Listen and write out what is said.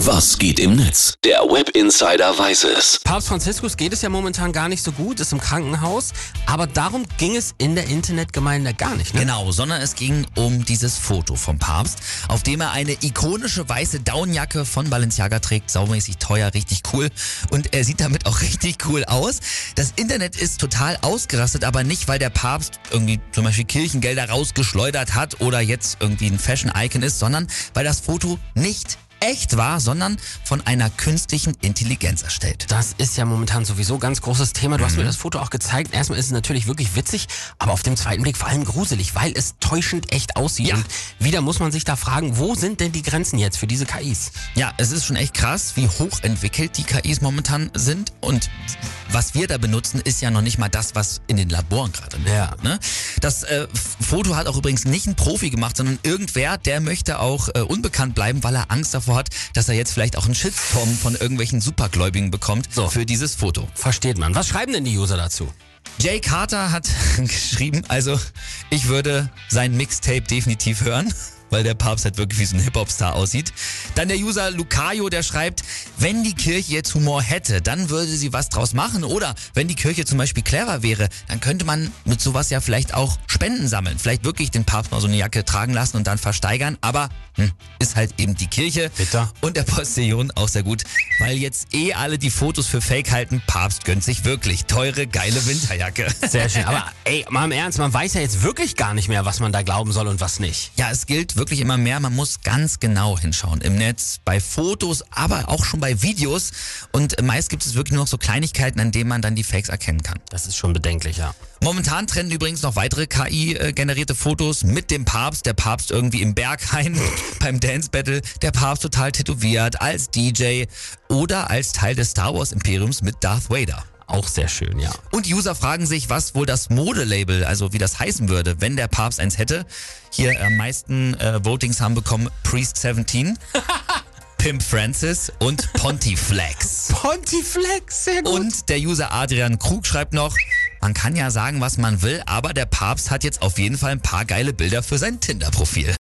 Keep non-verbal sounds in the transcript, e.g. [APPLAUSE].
Was geht im Netz? Der Web Insider weiß es. Papst Franziskus geht es ja momentan gar nicht so gut, ist im Krankenhaus, aber darum ging es in der Internetgemeinde gar nicht. Ne? Genau, sondern es ging um dieses Foto vom Papst, auf dem er eine ikonische weiße Downjacke von Balenciaga trägt, saumäßig teuer, richtig cool und er sieht damit auch [LAUGHS] richtig cool aus. Das Internet ist total ausgerastet, aber nicht, weil der Papst irgendwie zum Beispiel Kirchengelder rausgeschleudert hat oder jetzt irgendwie ein Fashion-Icon ist, sondern weil das Foto nicht echt war, sondern von einer künstlichen Intelligenz erstellt. Das ist ja momentan sowieso ganz großes Thema. Du hast mir das Foto auch gezeigt. Erstmal ist es natürlich wirklich witzig, aber auf dem zweiten Blick vor allem gruselig, weil es täuschend echt aussieht. Ja. Und wieder muss man sich da fragen, wo sind denn die Grenzen jetzt für diese KIs? Ja, es ist schon echt krass, wie hochentwickelt die KIs momentan sind und was wir da benutzen, ist ja noch nicht mal das, was in den Laboren gerade Ja. ne? Das äh, Foto hat auch übrigens nicht ein Profi gemacht, sondern irgendwer, der möchte auch äh, unbekannt bleiben, weil er Angst davor hat, dass er jetzt vielleicht auch einen Shitstorm von irgendwelchen Supergläubigen bekommt So. für dieses Foto. Versteht man. Was schreiben denn die User dazu? Jay Carter hat [LAUGHS] geschrieben, also ich würde sein Mixtape definitiv hören, weil der Papst halt wirklich wie so ein Hip-Hop-Star aussieht. Dann der User Lucayo, der schreibt, wenn die Kirche jetzt Humor hätte, dann würde sie was draus machen. Oder wenn die Kirche zum Beispiel clever wäre, dann könnte man mit sowas ja vielleicht auch Spenden sammeln. Vielleicht wirklich den Papst mal so eine Jacke tragen lassen und dann versteigern. Aber hm, ist halt eben die Kirche. Bitter. Und der Postillon auch sehr gut, weil jetzt eh alle die Fotos für Fake halten. Papst gönnt sich wirklich teure, geile Winterjacke. Sehr schön. Aber ey, mal im Ernst, man weiß ja jetzt wirklich gar nicht mehr, was man da glauben soll und was nicht. Ja, es gilt wirklich immer mehr. Man muss ganz genau hinschauen im Netz, bei Fotos, aber auch schon bei Videos. Und meist gibt es wirklich nur noch so Kleinigkeiten, an denen man dann die Fakes erkennen kann. Das ist schon bedenklich, ja. Momentan trennen übrigens noch weitere KI-generierte Fotos mit dem Papst. Der Papst irgendwie im Berghain [LAUGHS] beim Dance Battle. Der Papst total tätowiert als DJ oder als Teil des Star Wars Imperiums mit Darth Vader. Auch sehr schön, ja. Und User fragen sich, was wohl das Modelabel, also wie das heißen würde, wenn der Papst eins hätte. Hier am meisten äh, Votings haben bekommen Priest 17, [LAUGHS] Pimp Francis und Pontiflex. [LAUGHS] Pontiflex, sehr gut. Und der User Adrian Krug schreibt noch, man kann ja sagen, was man will, aber der Papst hat jetzt auf jeden Fall ein paar geile Bilder für sein Tinder-Profil.